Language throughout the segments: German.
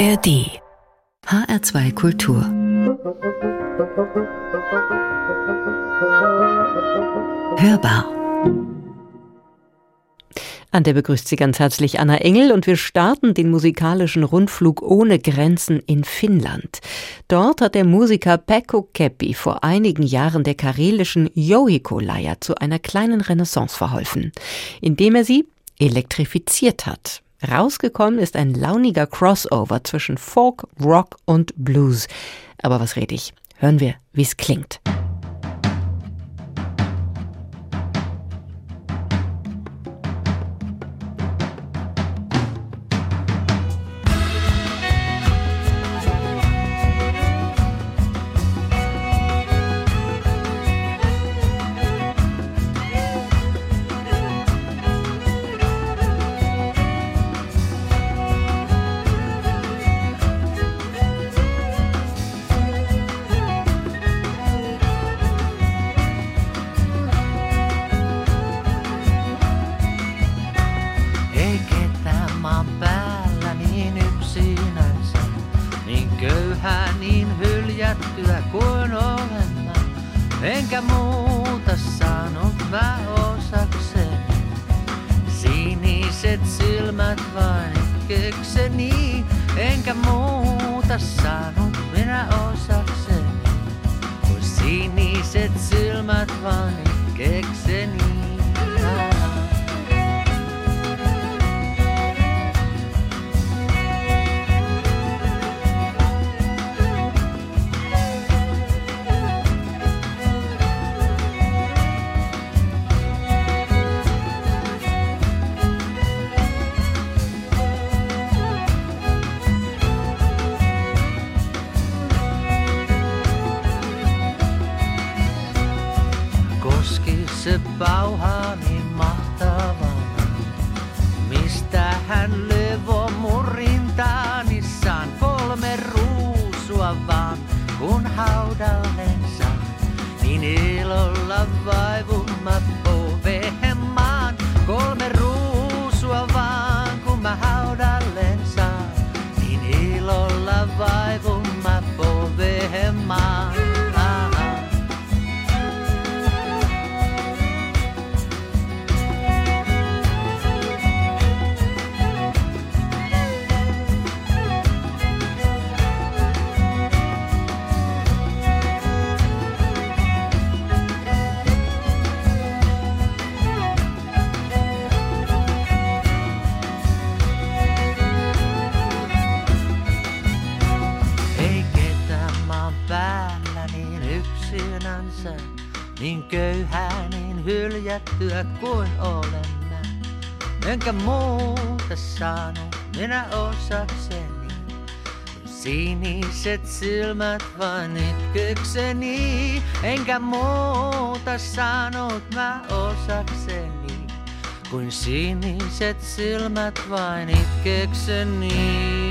ARD HR2 Kultur Hörbar an der begrüßt Sie ganz herzlich Anna Engel und wir starten den musikalischen Rundflug ohne Grenzen in Finnland. Dort hat der Musiker Pekko Keppi vor einigen Jahren der karelischen Jouhiko-Leier zu einer kleinen Renaissance verholfen, indem er sie elektrifiziert hat. Rausgekommen ist ein launiger Crossover zwischen Folk, Rock und Blues. Aber was rede ich? Hören wir, wie es klingt. Hylättyä kuin olen mä. Enkä muuta saanut minä osakseni. Siniset silmät vain itkekseni, enkä muuta saanut mä osakseni. Kuin siniset silmät vain itkekseni.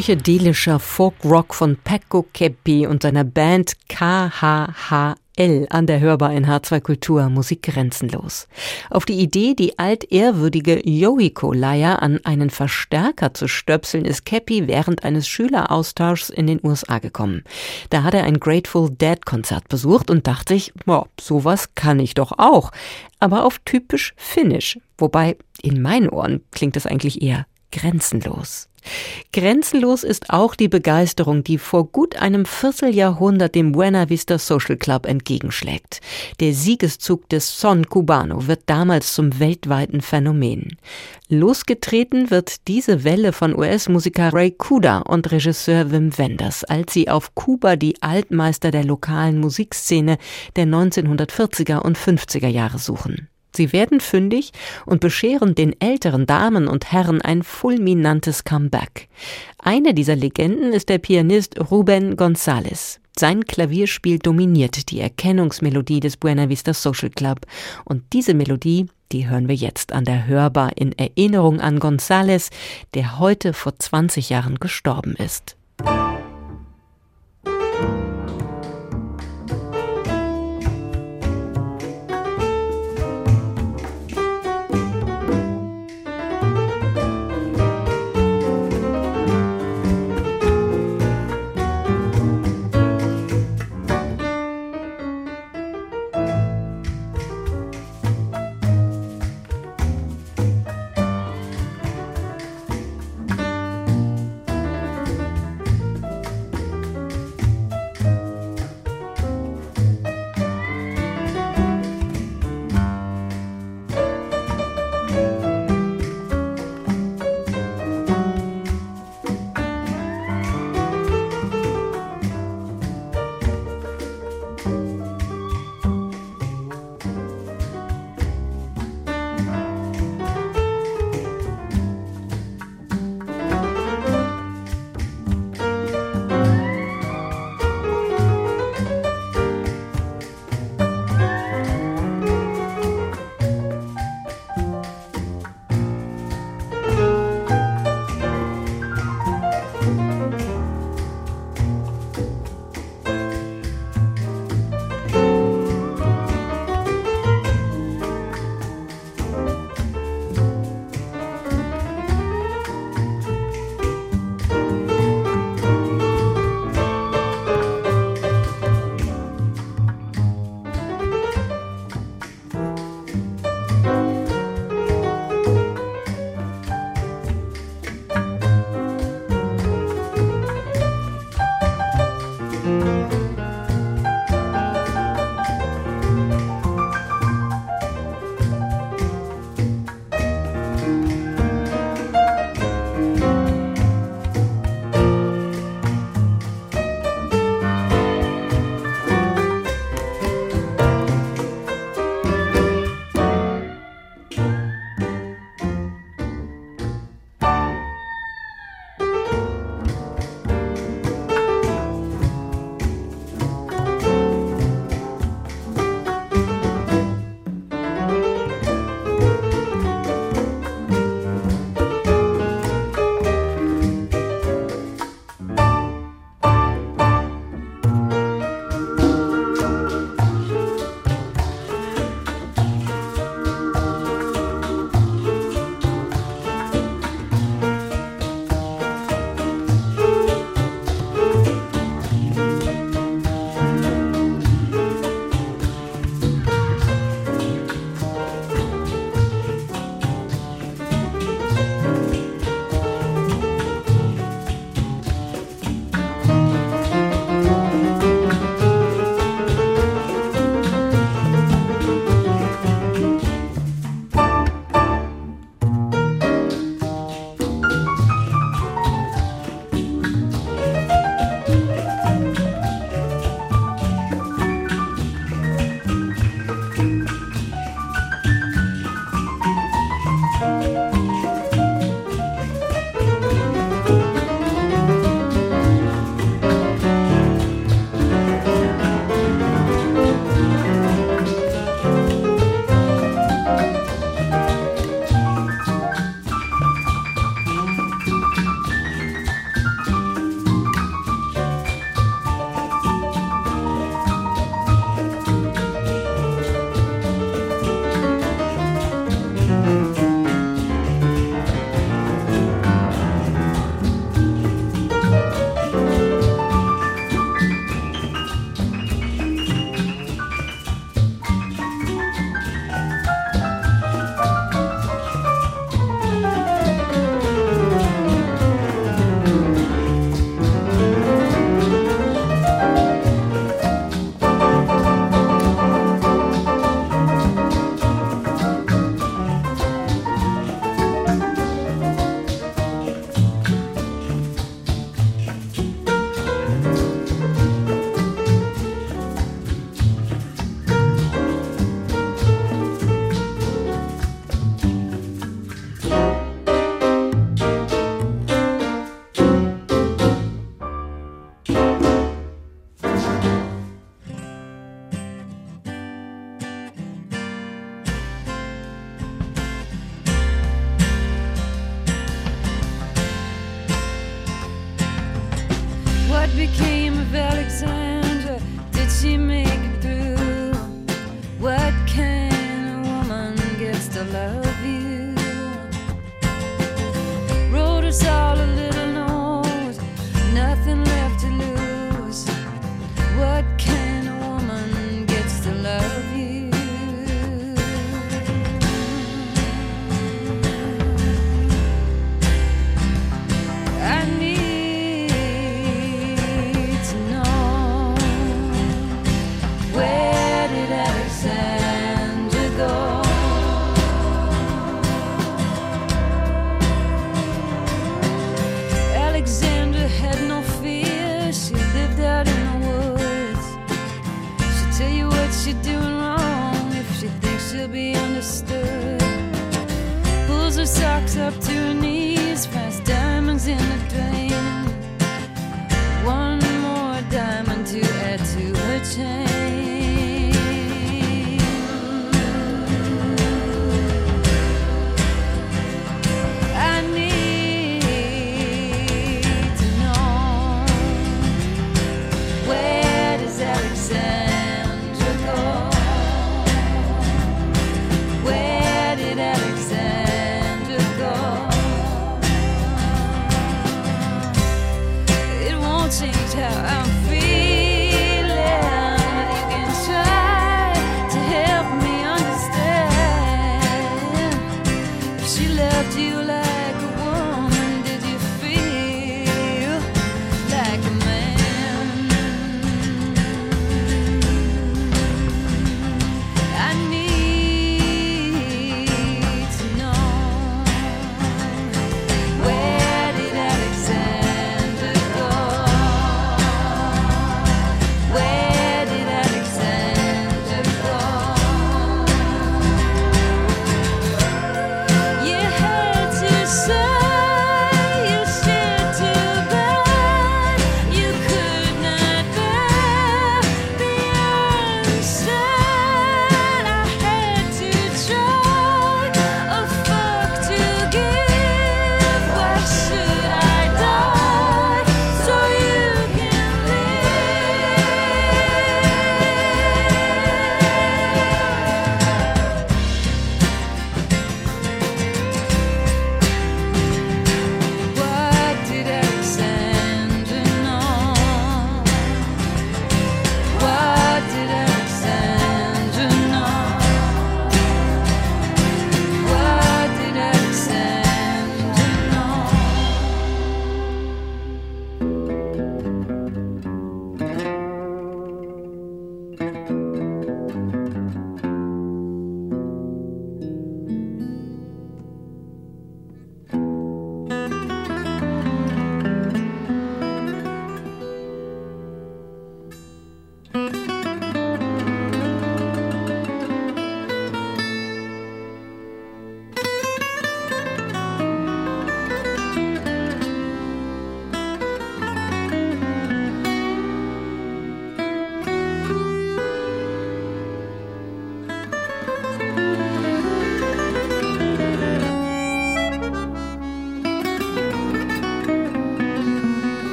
Psychedelischer Folk-Rock von Pecco Keppi und seiner Band KHH L an der Hörbar in H2 Kultur Musik grenzenlos. Auf die Idee, die altehrwürdige Yoiko-Leier an einen Verstärker zu stöpseln, ist Cappy während eines Schüleraustauschs in den USA gekommen. Da hat er ein Grateful Dead Konzert besucht und dachte sich, boah, sowas kann ich doch auch. Aber auf typisch Finnisch. Wobei, in meinen Ohren klingt es eigentlich eher grenzenlos. Grenzenlos ist auch die Begeisterung, die vor gut einem Vierteljahrhundert dem Buena Vista Social Club entgegenschlägt. Der Siegeszug des Son Cubano wird damals zum weltweiten Phänomen. Losgetreten wird diese Welle von US-Musiker Ray Kuda und Regisseur Wim Wenders, als sie auf Kuba die Altmeister der lokalen Musikszene der 1940er und 50er Jahre suchen. Sie werden fündig und bescheren den älteren Damen und Herren ein fulminantes Comeback. Eine dieser Legenden ist der Pianist Ruben González. Sein Klavierspiel dominiert die Erkennungsmelodie des Buena Vista Social Club. Und diese Melodie, die hören wir jetzt an der Hörbar in Erinnerung an González, der heute vor 20 Jahren gestorben ist. still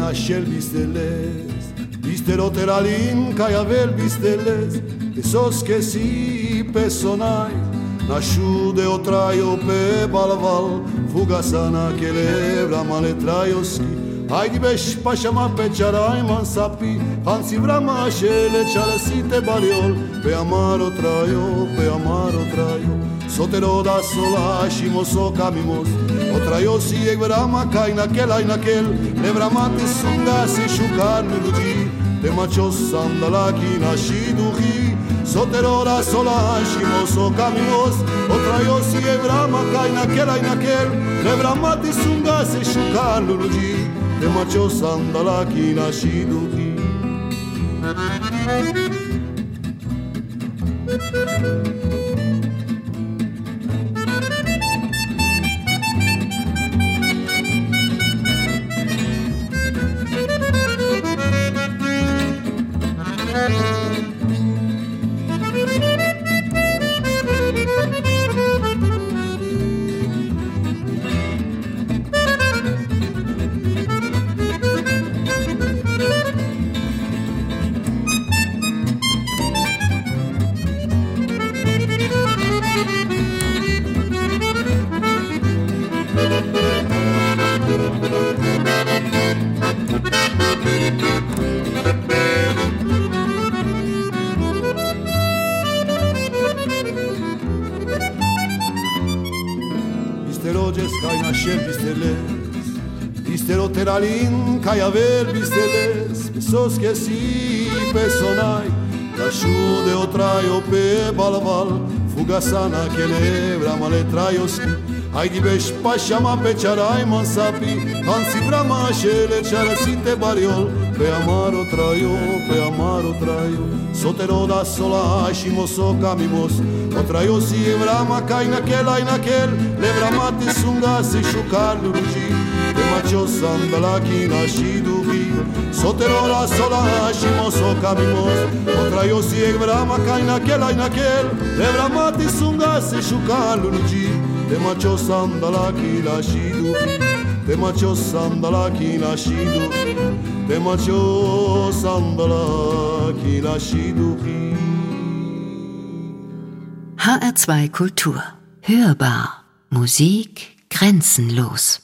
naxel bisteles. Bistero teralin kai avel bisteles. Esos que si pesonai Naxude o traio pe balval. Fuga sana que lebra male traioski pașa ma pašama pečaraj man sapi. Hansi vrama šele čalasite bariol Pe amaro trajo, pe amaro trajo Sotero da solašimo sokamimos Trajosi je ma kaj na kel, aj na kel, ne vramati sungasi šukarni ljudi, temačo sandalaki naši duhi, soterora solašimo so kamios, otrajosi je vrama kaj na kel, aj na kel, ne vramati sungasi šukarni ljudi, temačo sandalaki naši duhi. Thank you. Rogers kaynaşır bisteles İster o teralin kayaver bisteles Pesos que si personai Taşu de o pe balval. Fugasana que nebra male traios. Hajdi beş paşama peçaray mansapi Hansi brama şele çarasite bariol Pe amaro traio, pe amaro traio Sotero da sola shimo soca mi vos O traio si e brama cai naquel, ai naquel Le bramate sunga se shucar lurugi Pe macho sandalaki nashi dugi Sotero da sola shimo soca mi vos O traio si e brama cai naquel, ai naquel Le bramate sunga se shucar lurugi te macho sandala kila shidu. Te macho sandala kila shidu. Te macho sandala kila shidu. HR2 Kultur. Hörbar. Musik grenzenlos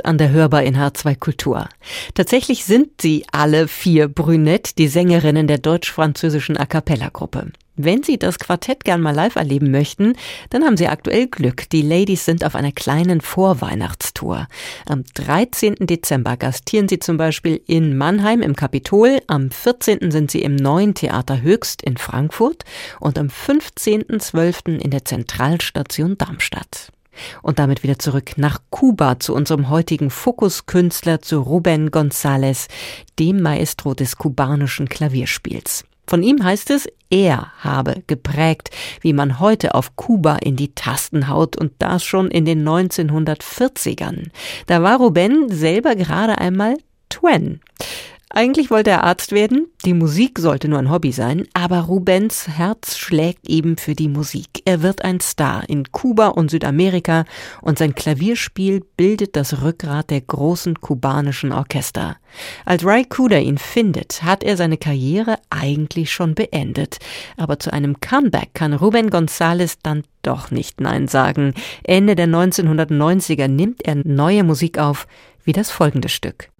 An der Hörbar in H2 Kultur. Tatsächlich sind sie alle vier Brünett, die Sängerinnen der deutsch-französischen A Cappella-Gruppe. Wenn Sie das Quartett gern mal live erleben möchten, dann haben Sie aktuell Glück. Die Ladies sind auf einer kleinen Vorweihnachtstour. Am 13. Dezember gastieren Sie zum Beispiel in Mannheim im Kapitol, am 14. sind Sie im neuen Theater Höchst in Frankfurt und am 15.12. in der Zentralstation Darmstadt. Und damit wieder zurück nach Kuba zu unserem heutigen Fokuskünstler, zu Ruben González, dem Maestro des kubanischen Klavierspiels. Von ihm heißt es, er habe geprägt, wie man heute auf Kuba in die Tasten haut und das schon in den 1940ern. Da war Ruben selber gerade einmal Twen. Eigentlich wollte er Arzt werden, die Musik sollte nur ein Hobby sein, aber Rubens Herz schlägt eben für die Musik. Er wird ein Star in Kuba und Südamerika und sein Klavierspiel bildet das Rückgrat der großen kubanischen Orchester. Als Ray Cooder ihn findet, hat er seine Karriere eigentlich schon beendet. Aber zu einem Comeback kann Ruben González dann doch nicht Nein sagen. Ende der 1990er nimmt er neue Musik auf, wie das folgende Stück.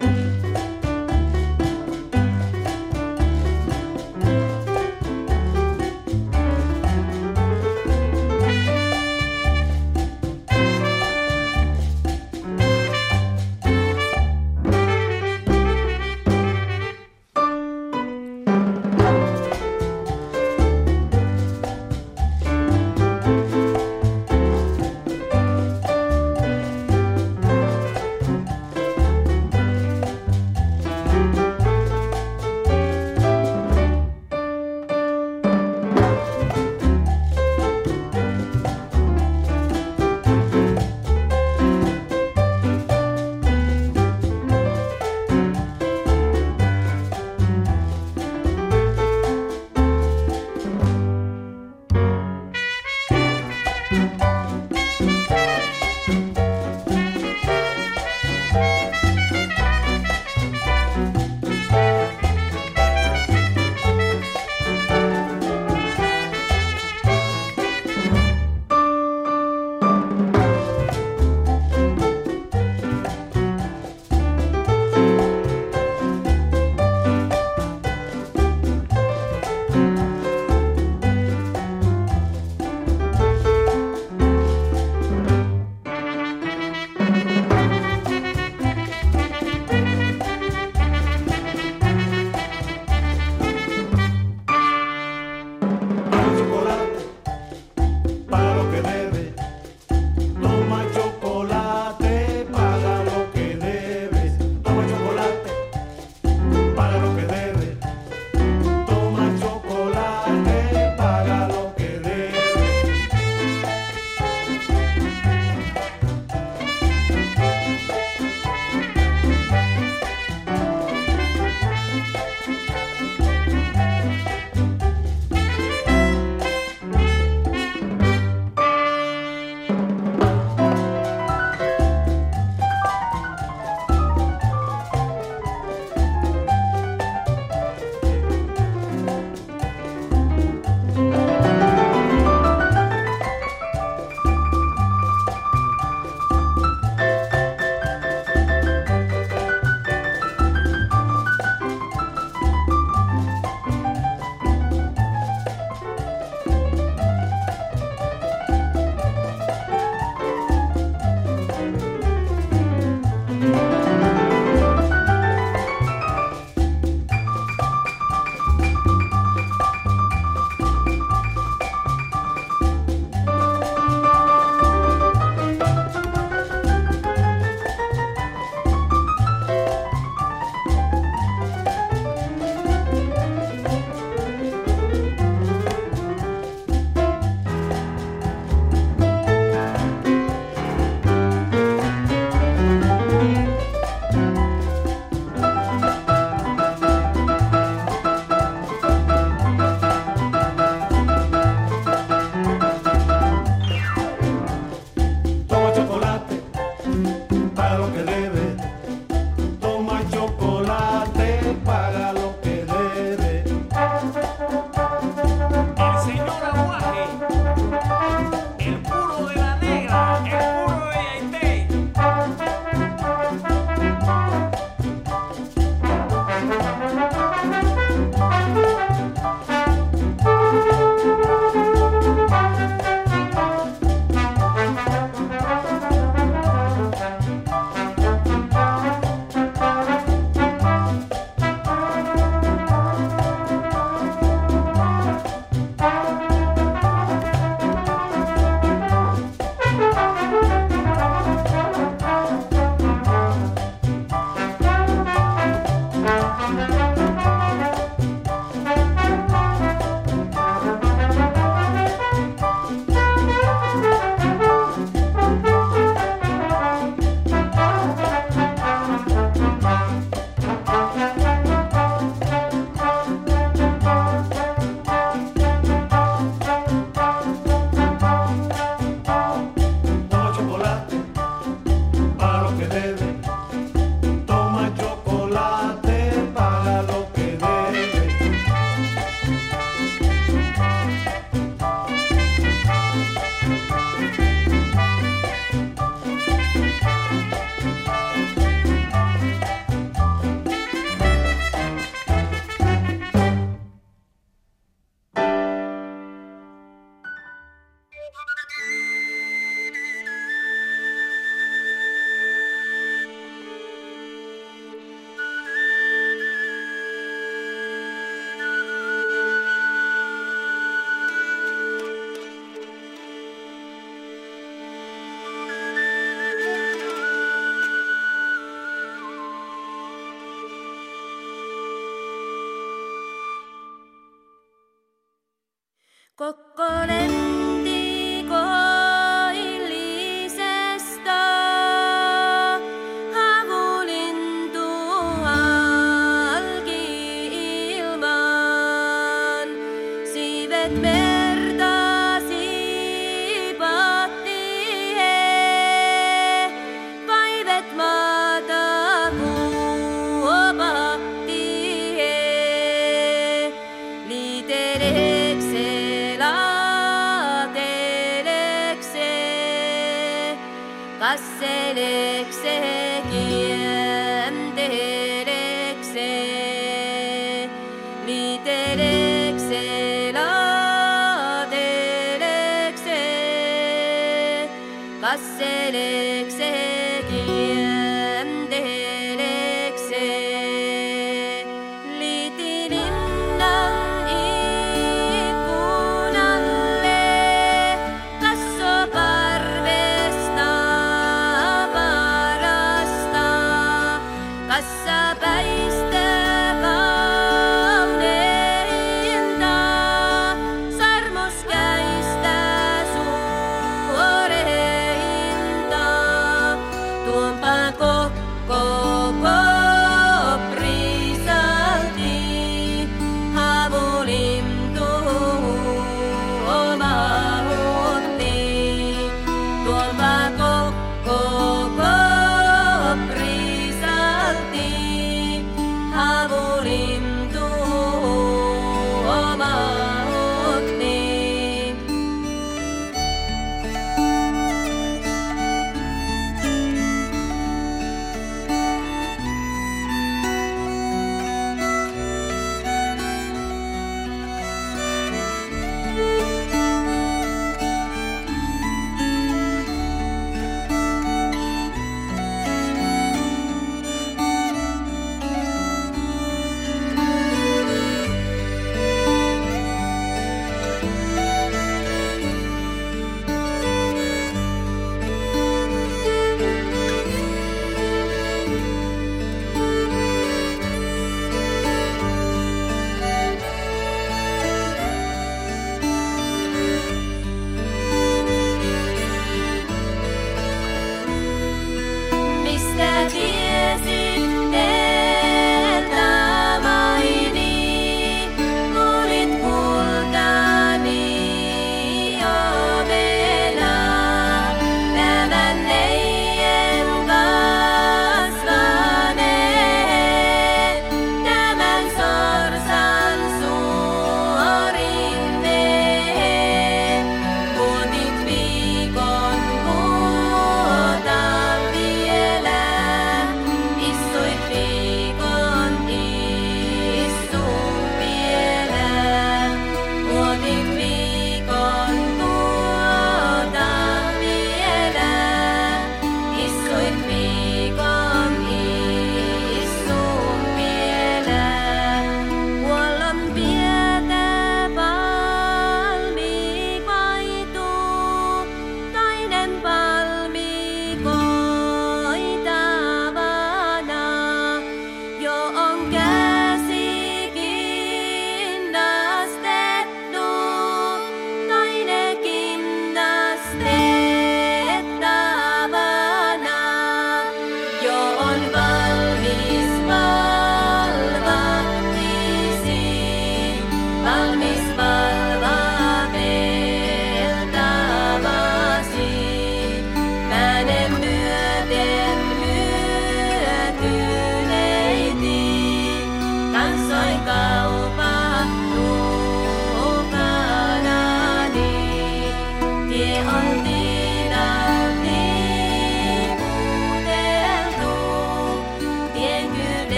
man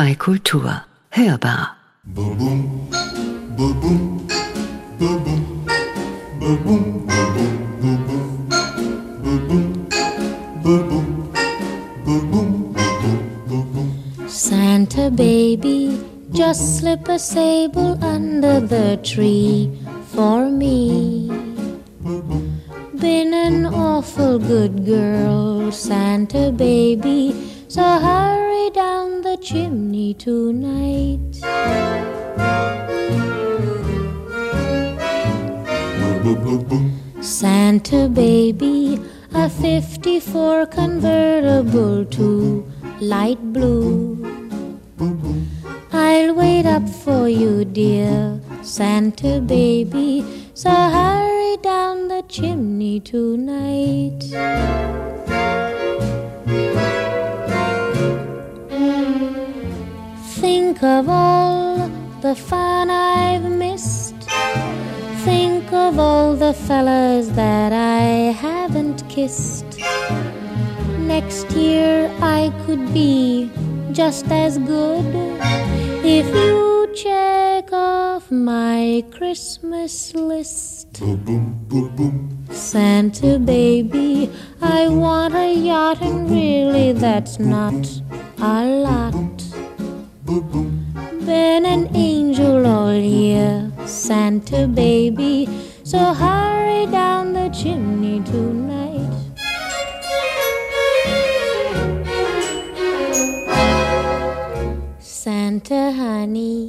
HR2 Kultur. Hörbar. Santa baby, just slip a sable under the tree for me. Been an awful good girl, Santa baby, so hurry down the chimney tonight. Santa baby, a 54 convertible to light blue. I'll wait up for you, dear Santa baby, so hurry down the chimney tonight. Think of all the fun I've missed. Think of all the fellas that I haven't kissed. Next year I could be just as good if you check off my Christmas list. Santa baby, I want a yacht, and really that's not a lot. Been an angel all year, Santa baby, so hurry down the chimney tonight. Santa honey,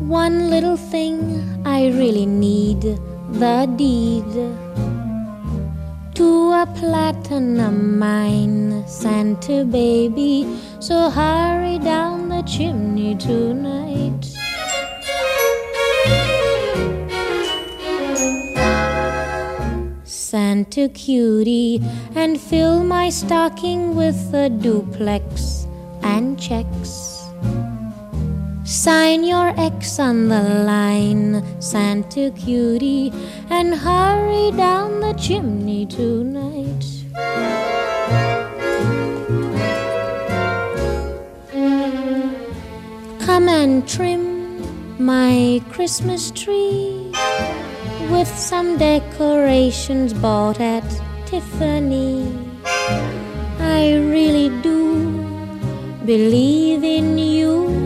one little thing I really need the deed to a platinum mine, Santa baby. So hurry down the chimney tonight. Santa cutie, and fill my stocking with a duplex and checks. Sign your X on the line, Santa cutie, and hurry down the chimney tonight. Come and trim my Christmas tree with some decorations bought at Tiffany. I really do believe in you.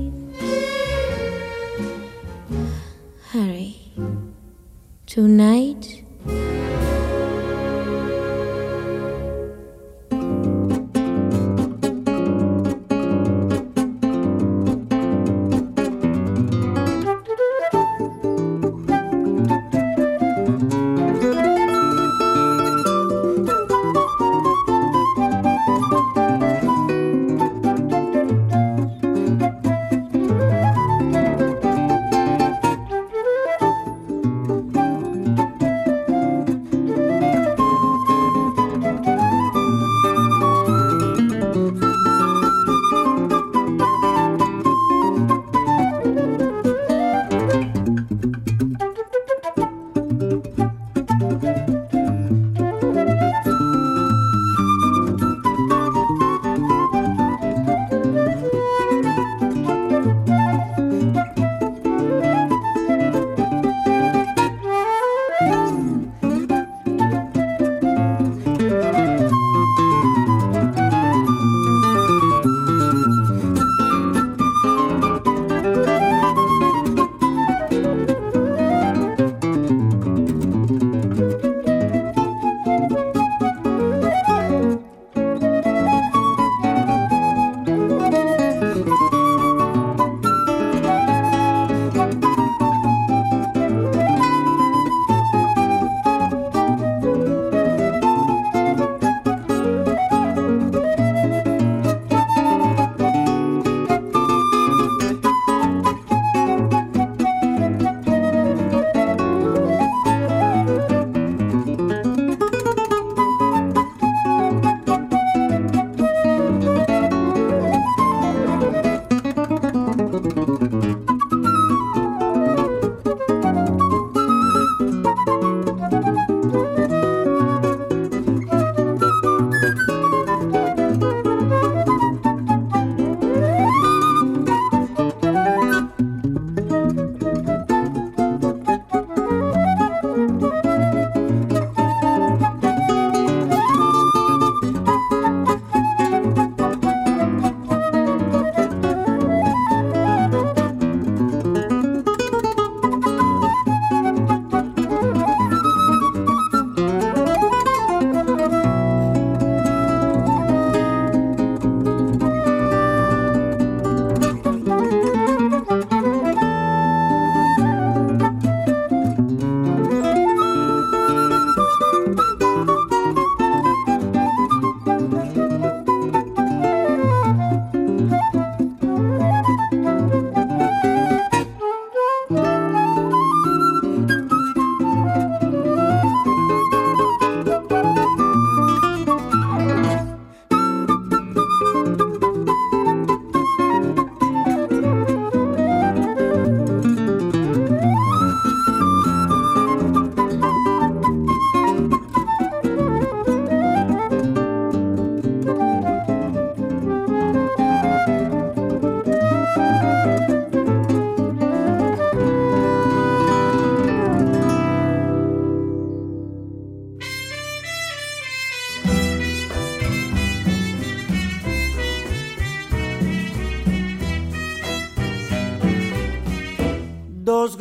Tonight.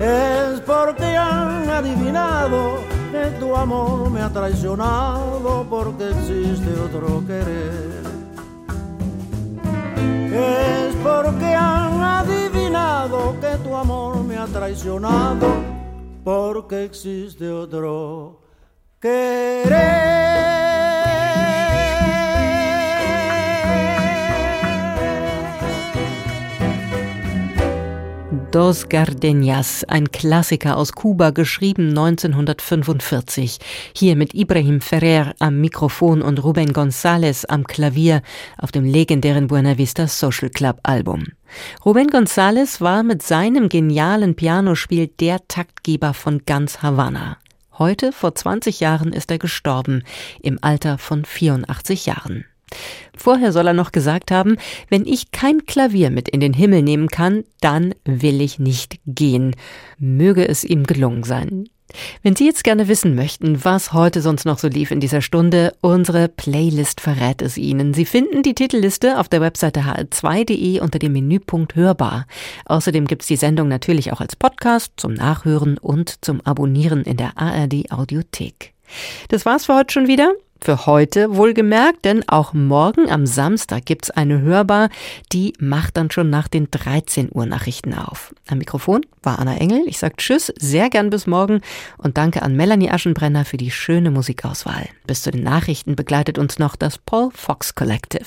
es porque han adivinado que tu amor me ha traicionado porque existe otro querer. Es porque han adivinado que tu amor me ha traicionado porque existe otro querer. Dos Gardenias, ein Klassiker aus Kuba, geschrieben 1945. Hier mit Ibrahim Ferrer am Mikrofon und Ruben González am Klavier auf dem legendären Buena Vista Social Club Album. Ruben González war mit seinem genialen Pianospiel der Taktgeber von ganz Havanna. Heute, vor 20 Jahren, ist er gestorben, im Alter von 84 Jahren. Vorher soll er noch gesagt haben, wenn ich kein Klavier mit in den Himmel nehmen kann, dann will ich nicht gehen. Möge es ihm gelungen sein. Wenn Sie jetzt gerne wissen möchten, was heute sonst noch so lief in dieser Stunde, unsere Playlist verrät es Ihnen. Sie finden die Titelliste auf der Webseite hl2.de unter dem Menüpunkt Hörbar. Außerdem gibt's die Sendung natürlich auch als Podcast zum Nachhören und zum Abonnieren in der ARD Audiothek. Das war's für heute schon wieder. Für heute wohlgemerkt, denn auch morgen am Samstag gibt's eine Hörbar, die macht dann schon nach den 13 Uhr Nachrichten auf. Am Mikrofon war Anna Engel. Ich sage Tschüss, sehr gern bis morgen und danke an Melanie Aschenbrenner für die schöne Musikauswahl. Bis zu den Nachrichten begleitet uns noch das Paul Fox Collective.